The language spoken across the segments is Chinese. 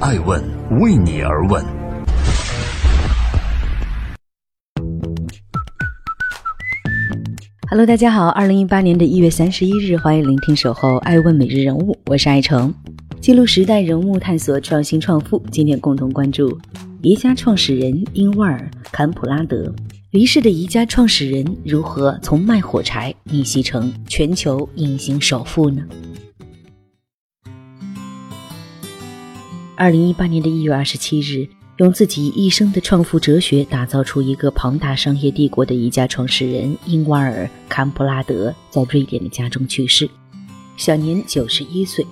爱问为你而问。Hello，大家好，二零一八年的一月三十一日，欢迎聆听《守候爱问每日人物》，我是爱成，记录时代人物，探索创新创富。今天共同关注宜家创始人英瓦尔·坎普拉德离世的宜家创始人如何从卖火柴逆袭成全球隐形首富呢？二零一八年的一月二十七日。用自己一生的创富哲学打造出一个庞大商业帝国的一家创始人英瓦尔·坎普拉德在瑞典的家中去世，享年九十一岁。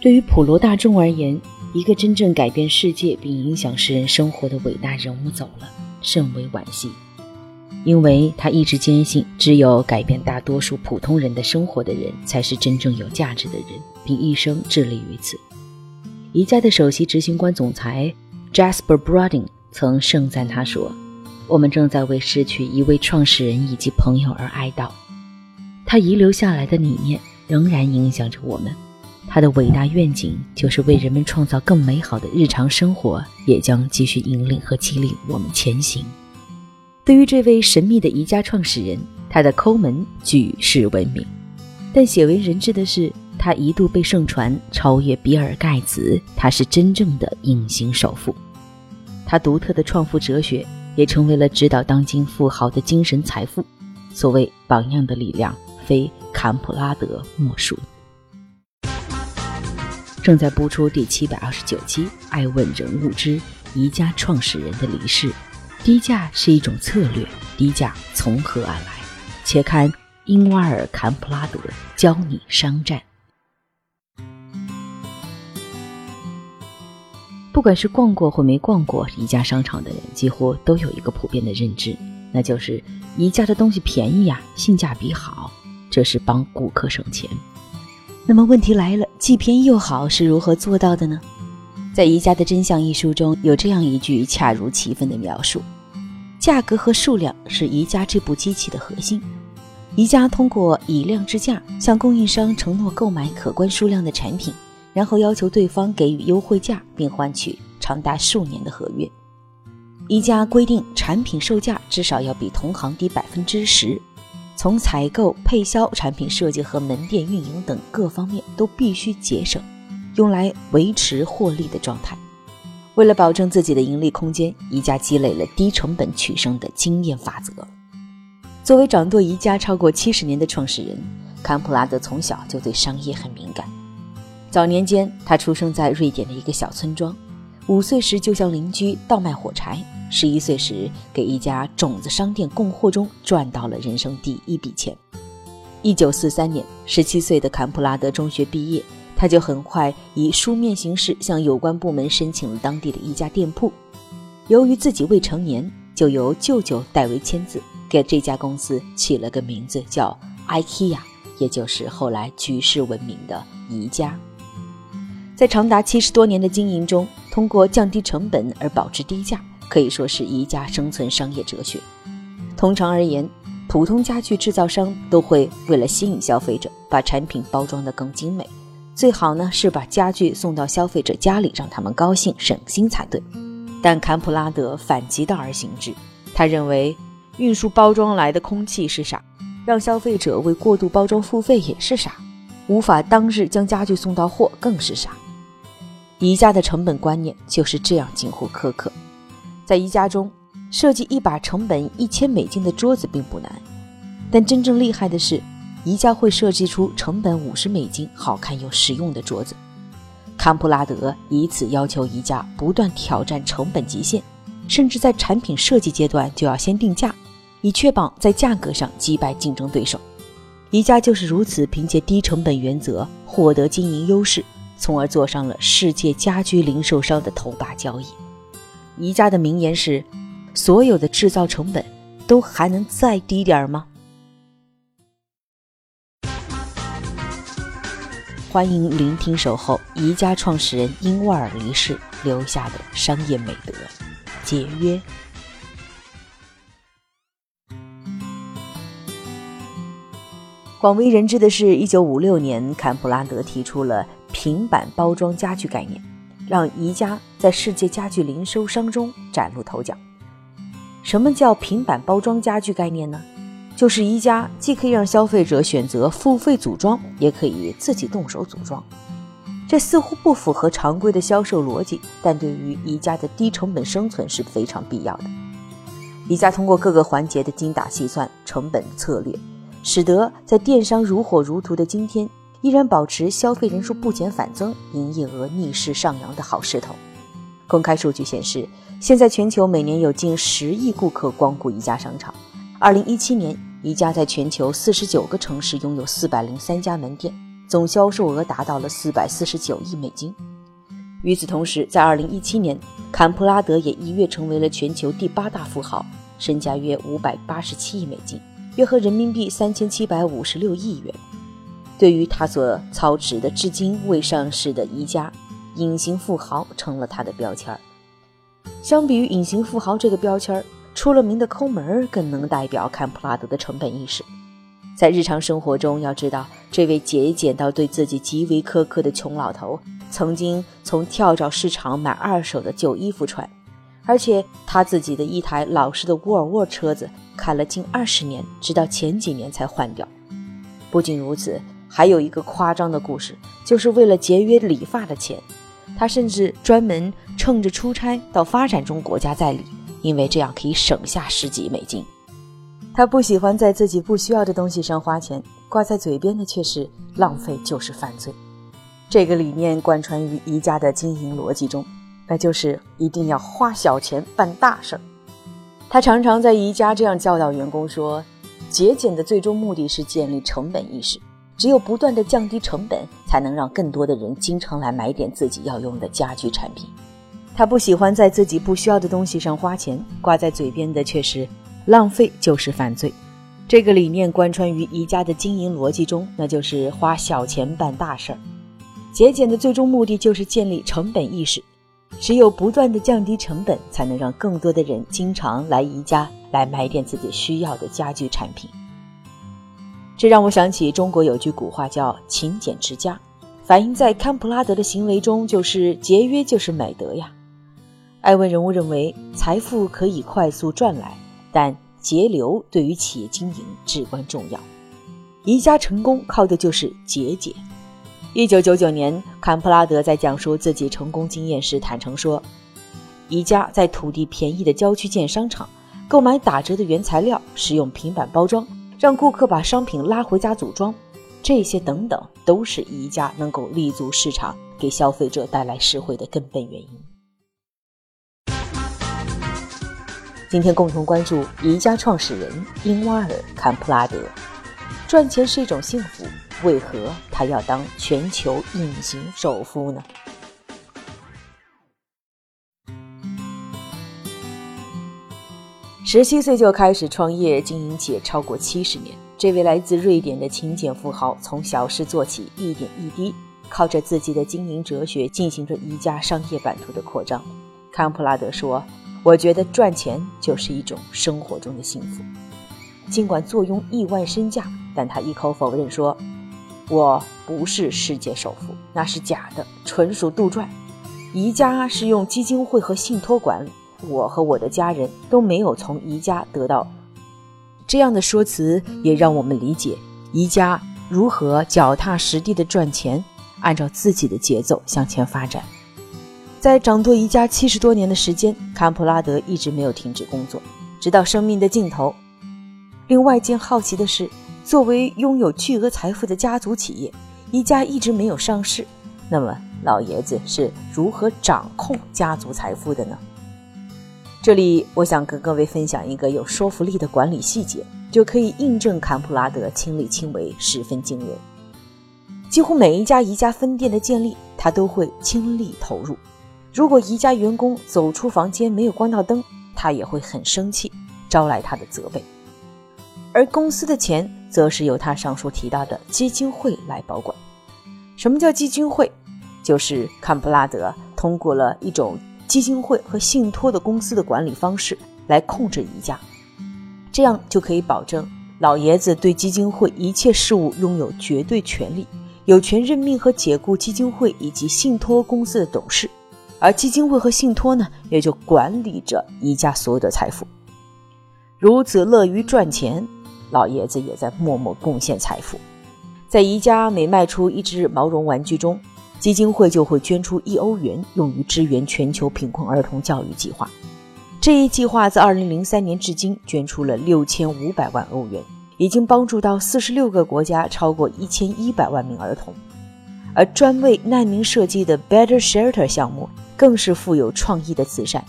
对于普罗大众而言，一个真正改变世界并影响世人生活的伟大人物走了，甚为惋惜。因为他一直坚信，只有改变大多数普通人的生活的人，才是真正有价值的人，并一生致力于此。宜家的首席执行官总裁。Jasper Broding 曾盛赞他说：“我们正在为失去一位创始人以及朋友而哀悼。他遗留下来的理念仍然影响着我们。他的伟大愿景就是为人们创造更美好的日常生活，也将继续引领和激励我们前行。”对于这位神秘的宜家创始人，他的抠门举世闻名。但鲜为人知的是。他一度被盛传超越比尔·盖茨，他是真正的隐形首富。他独特的创富哲学也成为了指导当今富豪的精神财富。所谓榜样的力量，非坎普拉德莫属。正在播出第七百二十九期《爱问人物之宜家创始人的离世》，低价是一种策略，低价从何而来？且看英瓦尔·坎普拉德教你商战。不管是逛过或没逛过宜家商场的人，几乎都有一个普遍的认知，那就是宜家的东西便宜呀，性价比好，这是帮顾客省钱。那么问题来了，既便宜又好是如何做到的呢？在《宜家的真相》一书中有这样一句恰如其分的描述：价格和数量是宜家这部机器的核心。宜家通过以量制价，向供应商承诺购买可观数量的产品。然后要求对方给予优惠价，并换取长达数年的合约。宜家规定产品售价至少要比同行低百分之十，从采购、配销、产品设计和门店运营等各方面都必须节省，用来维持获利的状态。为了保证自己的盈利空间，宜家积累了低成本取胜的经验法则。作为掌舵宜家超过七十年的创始人，坎普拉德从小就对商业很敏感。早年间，他出生在瑞典的一个小村庄。五岁时就向邻居倒卖火柴，十一岁时给一家种子商店供货中赚到了人生第一笔钱。一九四三年，十七岁的坎普拉德中学毕业，他就很快以书面形式向有关部门申请了当地的一家店铺。由于自己未成年，就由舅舅代为签字，给这家公司起了个名字叫 IKEA，也就是后来举世闻名的宜家。在长达七十多年的经营中，通过降低成本而保持低价，可以说是宜家生存商业哲学。通常而言，普通家具制造商都会为了吸引消费者，把产品包装得更精美，最好呢是把家具送到消费者家里，让他们高兴省心才对。但坎普拉德反其道而行之，他认为运输包装来的空气是傻，让消费者为过度包装付费也是傻，无法当日将家具送到货更是傻。宜家的成本观念就是这样近乎苛刻。在宜家中，设计一把成本一千美金的桌子并不难，但真正厉害的是，宜家会设计出成本五十美金、好看又实用的桌子。坎普拉德以此要求宜家不断挑战成本极限，甚至在产品设计阶段就要先定价，以确保在价格上击败竞争对手。宜家就是如此凭借低成本原则获得经营优势。从而坐上了世界家居零售商的头把交椅。宜家的名言是：“所有的制造成本都还能再低点儿吗？”欢迎聆听守候宜家创始人英沃尔离世留下的商业美德——节约。广为人知的是，一九五六年，坎普拉德提出了。平板包装家具概念，让宜家在世界家具零售商中崭露头角。什么叫平板包装家具概念呢？就是宜家既可以让消费者选择付费组装，也可以自己动手组装。这似乎不符合常规的销售逻辑，但对于宜家的低成本生存是非常必要的。宜家通过各个环节的精打细算、成本策略，使得在电商如火如荼的今天，依然保持消费人数不减反增、营业额逆势上扬的好势头。公开数据显示，现在全球每年有近十亿顾客光顾宜家商场。二零一七年，宜家在全球四十九个城市拥有四百零三家门店，总销售额达到了四百四十九亿美金。与此同时，在二零一七年，坎普拉德也一跃成为了全球第八大富豪，身价约五百八十七亿美金，约合人民币三千七百五十六亿元。对于他所操持的至今未上市的宜家，隐形富豪成了他的标签儿。相比于隐形富豪这个标签儿，出了名的抠门儿更能代表坎普拉德的成本意识。在日常生活中，要知道这位节俭到对自己极为苛刻的穷老头，曾经从跳蚤市场买二手的旧衣服穿，而且他自己的一台老式的沃尔沃车子开了近二十年，直到前几年才换掉。不仅如此，还有一个夸张的故事，就是为了节约理发的钱，他甚至专门趁着出差到发展中国家在理，因为这样可以省下十几美金。他不喜欢在自己不需要的东西上花钱，挂在嘴边的却是浪费就是犯罪。这个理念贯穿于宜家的经营逻辑中，那就是一定要花小钱办大事儿。他常常在宜家这样教导员工说：“节俭的最终目的是建立成本意识，只有不断的降低成本，才能让更多的人经常来买点自己要用的家居产品。”他不喜欢在自己不需要的东西上花钱，挂在嘴边的却是。浪费就是犯罪，这个理念贯穿于宜家的经营逻辑中，那就是花小钱办大事儿。节俭的最终目的就是建立成本意识，只有不断的降低成本，才能让更多的人经常来宜家来买点自己需要的家居产品。这让我想起中国有句古话叫“勤俭持家”，反映在康普拉德的行为中，就是节约就是美德呀。艾文人物认为，财富可以快速赚来。但节流对于企业经营至关重要。宜家成功靠的就是节俭。一九九九年，坎普拉德在讲述自己成功经验时坦诚说：“宜家在土地便宜的郊区建商场，购买打折的原材料，使用平板包装，让顾客把商品拉回家组装，这些等等，都是宜家能够立足市场，给消费者带来实惠的根本原因。”今天共同关注宜家创始人英瓦尔·坎普拉德。赚钱是一种幸福，为何他要当全球隐形首富呢？十七岁就开始创业经营企业超过七十年，这位来自瑞典的勤俭富豪从小事做起，一点一滴，靠着自己的经营哲学进行着宜家商业版图的扩张。坎普拉德说。我觉得赚钱就是一种生活中的幸福。尽管坐拥亿万身价，但他一口否认说：“我不是世界首富，那是假的，纯属杜撰。”宜家是用基金会和信托管理，我和我的家人都没有从宜家得到。这样的说辞也让我们理解宜家如何脚踏实地的赚钱，按照自己的节奏向前发展。在掌舵宜家七十多年的时间，坎普拉德一直没有停止工作，直到生命的尽头。令外界好奇的是，作为拥有巨额财富的家族企业，宜家一直没有上市。那么，老爷子是如何掌控家族财富的呢？这里，我想跟各位分享一个有说服力的管理细节，就可以印证坎普拉德亲力亲为十分惊人。几乎每一家宜家分店的建立，他都会倾力投入。如果宜家员工走出房间没有关到灯，他也会很生气，招来他的责备。而公司的钱则是由他上述提到的基金会来保管。什么叫基金会？就是坎普拉德通过了一种基金会和信托的公司的管理方式来控制宜家，这样就可以保证老爷子对基金会一切事务拥有绝对权利，有权任命和解雇基金会以及信托公司的董事。而基金会和信托呢，也就管理着宜家所有的财富。如此乐于赚钱，老爷子也在默默贡献财富。在宜家每卖出一只毛绒玩具中，基金会就会捐出一欧元，用于支援全球贫困儿童教育计划。这一计划自2003年至今捐出了6500万欧元，已经帮助到46个国家超过1100万名儿童。而专为难民设计的 Better Shelter 项目。更是富有创意的慈善，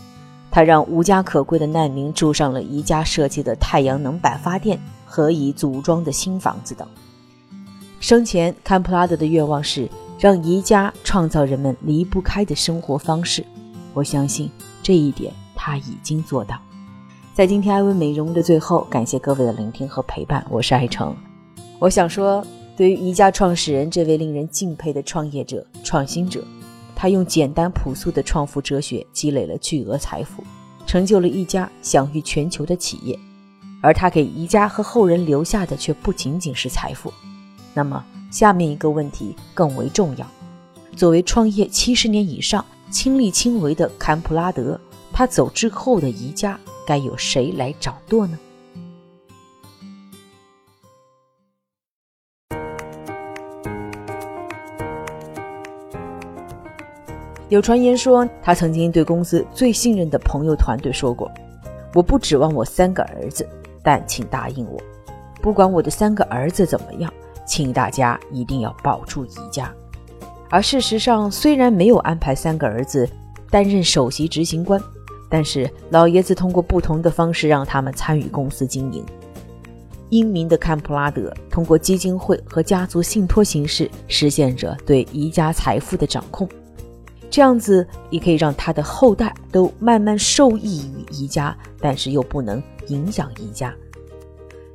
他让无家可归的难民住上了宜家设计的太阳能板发电和已组装的新房子等。生前，坎普拉德的愿望是让宜家创造人们离不开的生活方式。我相信这一点他已经做到。在今天艾薇美容的最后，感谢各位的聆听和陪伴，我是艾诚。我想说，对于宜家创始人这位令人敬佩的创业者、创新者。他用简单朴素的创富哲学积累了巨额财富，成就了一家享誉全球的企业，而他给宜家和后人留下的却不仅仅是财富。那么，下面一个问题更为重要：作为创业七十年以上、亲力亲为的坎普拉德，他走之后的宜家该由谁来掌舵呢？有传言说，他曾经对公司最信任的朋友团队说过：“我不指望我三个儿子，但请答应我，不管我的三个儿子怎么样，请大家一定要保住宜家。”而事实上，虽然没有安排三个儿子担任首席执行官，但是老爷子通过不同的方式让他们参与公司经营。英明的坎普拉德通过基金会和家族信托形式，实现着对宜家财富的掌控。这样子也可以让他的后代都慢慢受益于宜家，但是又不能影响宜家，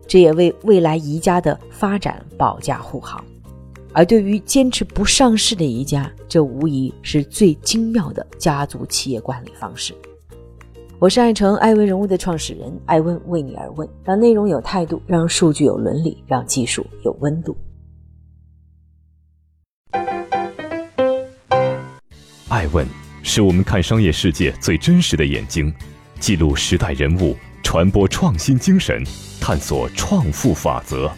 这也为未来宜家的发展保驾护航。而对于坚持不上市的宜家，这无疑是最精妙的家族企业管理方式。我是爱成艾问人物的创始人，艾问为你而问，让内容有态度，让数据有伦理，让技术有温度。爱问是我们看商业世界最真实的眼睛，记录时代人物，传播创新精神，探索创富法则。